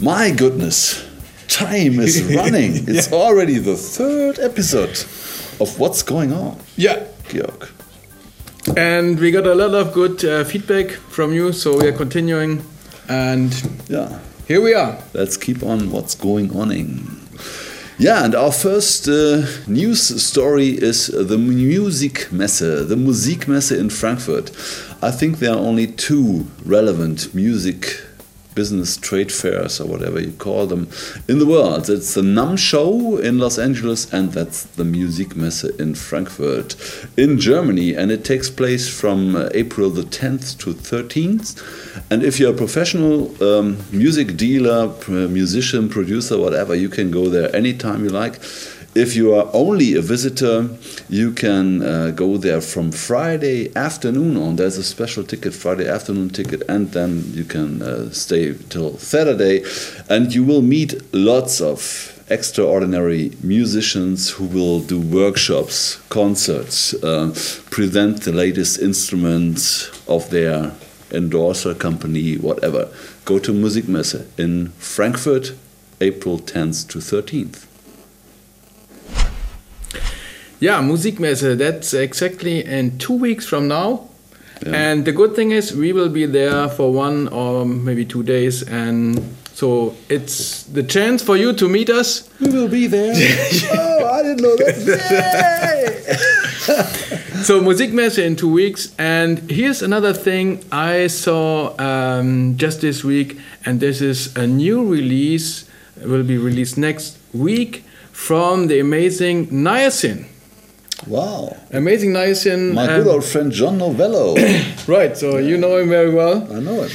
My goodness, time is running. It's already the third episode of what's going on. Yeah. Georg. And we got a lot of good uh, feedback from you, so we are continuing. And yeah, here we are. Let's keep on what's going on. Yeah, and our first uh, news story is the Musikmesse, the Musikmesse in Frankfurt. I think there are only two relevant music business trade fairs or whatever you call them in the world. It's the NAMM show in Los Angeles and that's the Musikmesse in Frankfurt in Germany and it takes place from uh, April the 10th to 13th. And if you're a professional um, music dealer, musician, producer, whatever, you can go there anytime you like. If you are only a visitor, you can uh, go there from Friday afternoon on. There's a special ticket, Friday afternoon ticket, and then you can uh, stay till Saturday. And you will meet lots of extraordinary musicians who will do workshops, concerts, uh, present the latest instruments of their endorser company, whatever. Go to Musikmesse in Frankfurt, April 10th to 13th. Yeah, Musikmesse, that's exactly in two weeks from now. Yeah. And the good thing is, we will be there for one or maybe two days. And so it's the chance for you to meet us. We will be there. oh, I didn't know that. so Musikmesse in two weeks. And here's another thing I saw um, just this week. And this is a new release, It will be released next week from the amazing Niacin. Wow. Amazing Niacin. My good old friend John Novello. right, so you know him very well. I know him.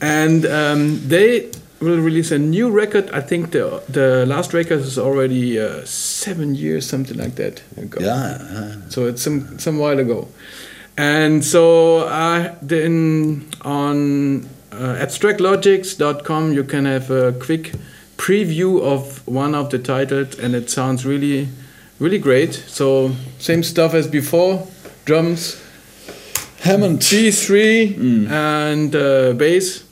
And um, they will release a new record. I think the the last record is already uh, seven years, something like that ago. Yeah. yeah. So it's some some while ago. And so uh, then on uh, abstractlogix.com you can have a quick preview of one of the titles and it sounds really really great. So same stuff as before, drums, Hammond, B3, mm. and uh, bass.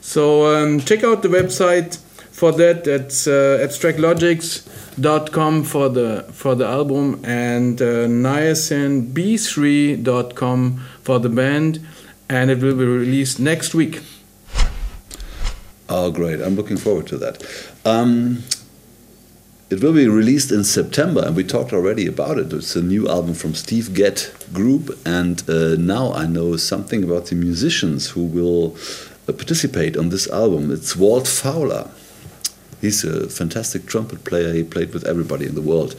So um, check out the website for that. That's uh, abstractlogix.com for the for the album and uh, niacinb3.com for the band, and it will be released next week. Oh, great! I'm looking forward to that. Um, it will be released in September, and we talked already about it. It's a new album from Steve Gadd Group, and uh, now I know something about the musicians who will uh, participate on this album. It's Walt Fowler. He's a fantastic trumpet player. He played with everybody in the world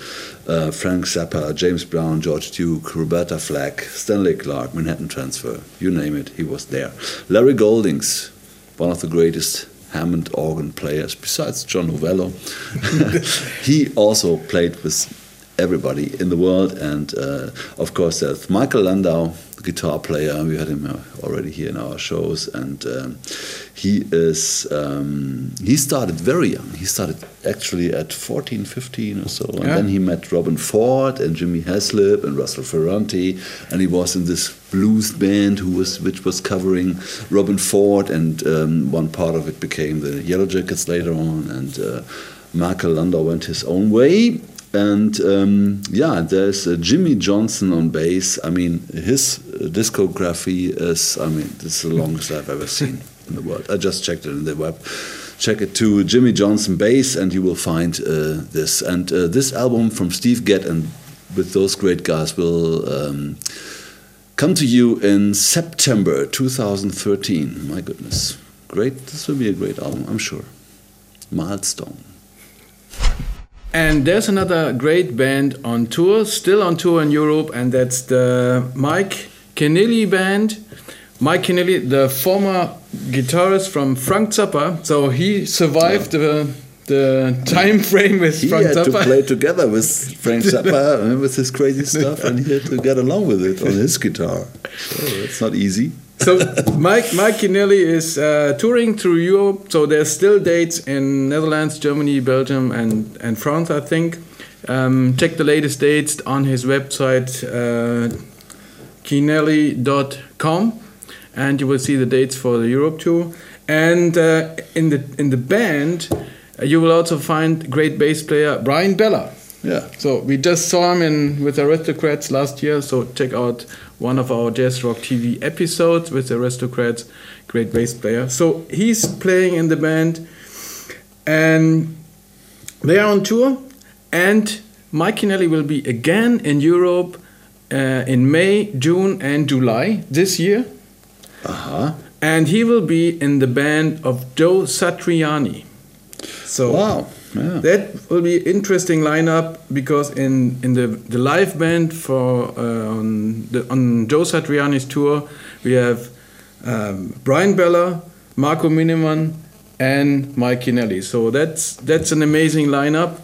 uh, Frank Zappa, James Brown, George Duke, Roberta Flack, Stanley Clarke, Manhattan Transfer you name it, he was there. Larry Goldings, one of the greatest Hammond organ players besides John Novello. he also played with everybody in the world, and uh, of course, there's Michael Landau, guitar player. We had him uh, already here in our shows, and um, he is um, he started very young. He started actually at 14, 15 or so, and yeah. then he met Robben Ford and Jimmy Haslip and Russell Ferrante, and he was in this blues band who was which was covering Robben Ford, and um, one part of it became the Yellowjackets later on, and. Uh, Michael Landau went his own way, and um, yeah, there's uh, Jimmy Johnson on bass. I mean, his discography is, I mean, this is the longest I've ever seen in the world. I just checked it in the web. Check it to Jimmy Johnson bass, and you will find uh, this. And uh, this album from Steve Gadd and with those great guys will um, come to you in September 2013. My goodness. Great. This will be a great album, I'm sure. Milestone. And there's another great band on tour, still on tour in Europe, and that's the Mike Keneally band. Mike Keneally, the former guitarist from Frank Zappa, so he survived yeah. the the time frame with he Frank had Zappa. to play together with Frank Zappa eh, with his crazy stuff, and he had to get along with it on his guitar. So it's not easy so Mike Mike Keneally is uh, touring through Europe. So there's still dates in Netherlands, Germany, Belgium, and and France. I think. Um, check the latest dates on his website, uh, Keneally.com. and you will see the dates for the Europe tour. And uh, in the in the band, uh, you will also find great bass player Bryan Beller. Yeah. So we just saw him in with Aristocrats last year. So check out one of our Jazz Rock TV episodes with the Aristocrats, great bass player. So he's playing in the band, and they are on tour. And Mike Keneally will be again in Europe uh, in May, June, and July this year. Uh huh. And he will be in the band of Joe Satriani. So Wow. Yeah. that will be interesting lineup because in, in the, the live band for uh, on the on Joe Satriani's tour we have um, Bryan Beller, Marco Minnemann, and Mike Keneally. So that's that's an amazing lineup.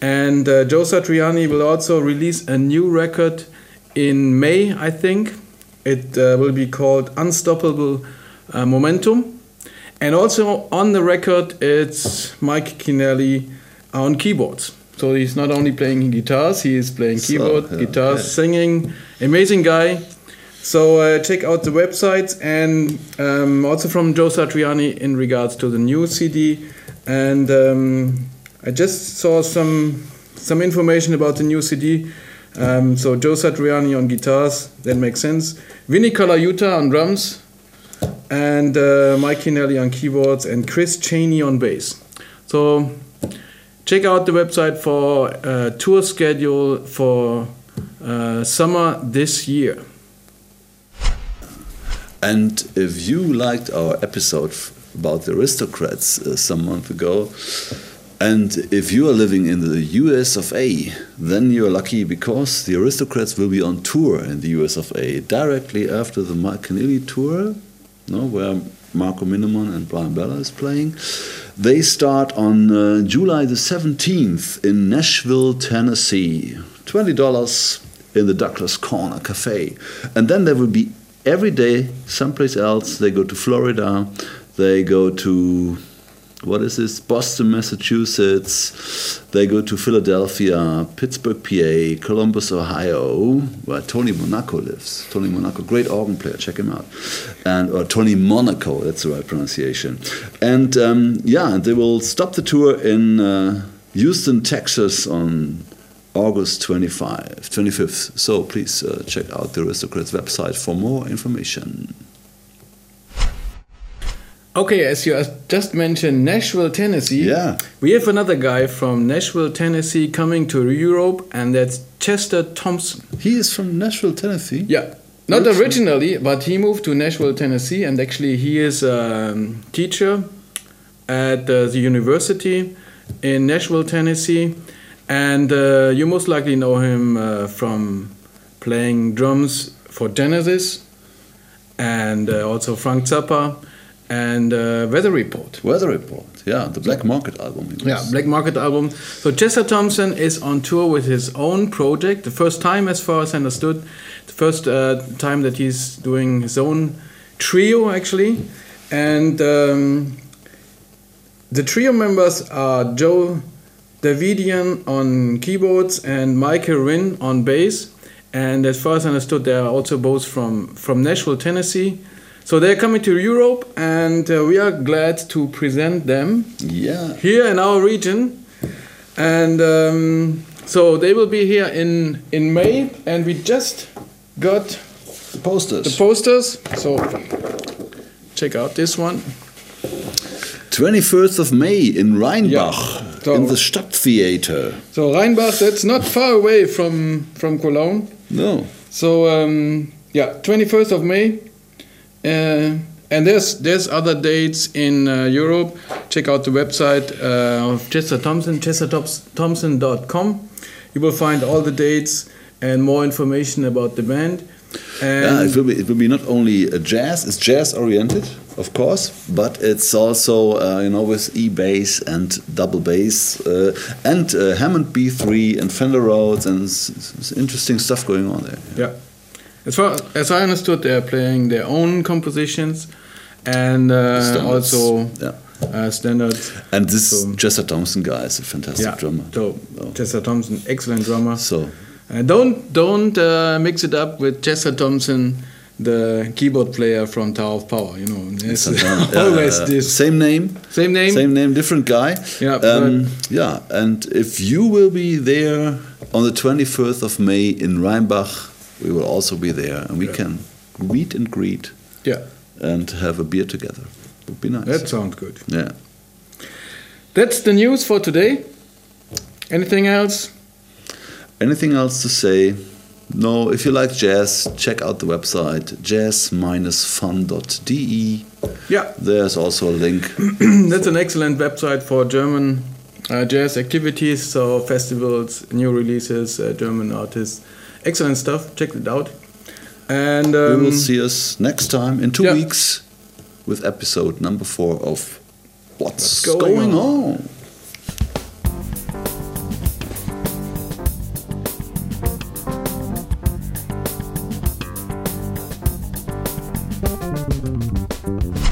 And uh, Joe Satriani will also release a new record in May, I think. It uh, will be called Unstoppable uh, Momentum. And also on the record, it's Mike Keneally on keyboards. So he's not only playing guitars, he is playing So, keyboard, yeah, guitars, yeah. singing. Amazing guy. So uh, check out the websites and um, also from Joe Satriani in regards to the new CD. And um, I just saw some some information about the new CD. Um, so Joe Satriani on guitars, that makes sense. Vinny Colaiuta on drums, and uh, Mike Keneally on keyboards, and Chris Chaney on bass. So check out the website for uh, tour schedule for uh, summer this year. And if you liked our episode about the aristocrats uh, some month ago, and if you are living in the US of A, then you're lucky because the aristocrats will be on tour in the US of A directly after the Mike Keneally tour, no, where Marco Minnemann and Bryan Beller is playing. They start on uh, July the 17th in Nashville, Tennessee. $20 in the Douglas Corner Cafe. And then there will be every day someplace else. They go to Florida, they go to what is this? Boston, Massachusetts. They go to Philadelphia, Pittsburgh, PA, Columbus, Ohio, where Tony Monaco lives. Tony Monaco, great organ player. Check him out. And or Tony Monaco, that's the right pronunciation. And um, yeah, they will stop the tour in uh, Houston, Texas, on August 25, 25th. So please uh, check out the Aristocrats website for more information. Okay, as you just mentioned, Nashville, Tennessee. Yeah. We have another guy from Nashville, Tennessee coming to Europe, and that's Chester Thompson. He is from Nashville, Tennessee. Yeah. Not originally, but he moved to Nashville, Tennessee, and actually he is a um, teacher at uh, the university in Nashville, Tennessee. And uh, you most likely know him uh, from playing drums for Genesis and uh, also Frank Zappa and uh, Weather Report. Weather Report, yeah, the Black Market album. Yeah, Black Market album. So Chester Thompson is on tour with his own project. The first time, as far as I understood, the first uh, time that he's doing his own trio actually, and um, the trio members are Joe Davidian on keyboards and Michael Rinne on bass. And as far as I understood, they are also both from from Nashville, Tennessee. So they're coming to Europe, and uh, we are glad to present them yeah. here in our region and um, so they will be here in in may and we just got The posters. the posters so check out this one 21st of May in Rheinbach, Yeah. So- in the Stadttheater. so rheinbach that's not far away from from cologne No. so um, yeah 21st of may and there's there's other dates in uh, Europe. Check out the website uh, of Chester Thompson, chesterthompson.com. You will find all the dates and more information about the band. And Yeah, it will be. It will be not only a jazz. It's jazz oriented, of course, but it's also uh, you know with E bass and double bass uh, and uh, Hammond B3 and Fender Rhodes and interesting stuff going on there. Yeah. As far as I understood, they're playing their own compositions and uh, also Yeah. uh, standards. And this So- Chester Thompson guy is a fantastic Yeah. drummer. So Oh. Chester Thompson, excellent drummer. So Uh, don't don't uh, mix it up with Chester Thompson, the keyboard player from Tower of Power. You know, it's always this Same name. same name. Same name, different guy. Yeah, Um, yeah, and if you will be there on the 21st of May in Rheinbach, we will also be there, and we Yeah. can meet and greet Yeah, and have a beer together. Would be nice. that sounds good. yeah. That's the news for today. Anything else? Anything else to say? No, if you like jazz, check out the website jazz-fun.de. Yeah, There's also a link. that's an excellent website for German uh, jazz activities, so festivals, new releases, uh, German artists. Excellent stuff. Check it out. And we um, will see us next time in two yeah. weeks with episode number four of What's, What's Going going, on? Thank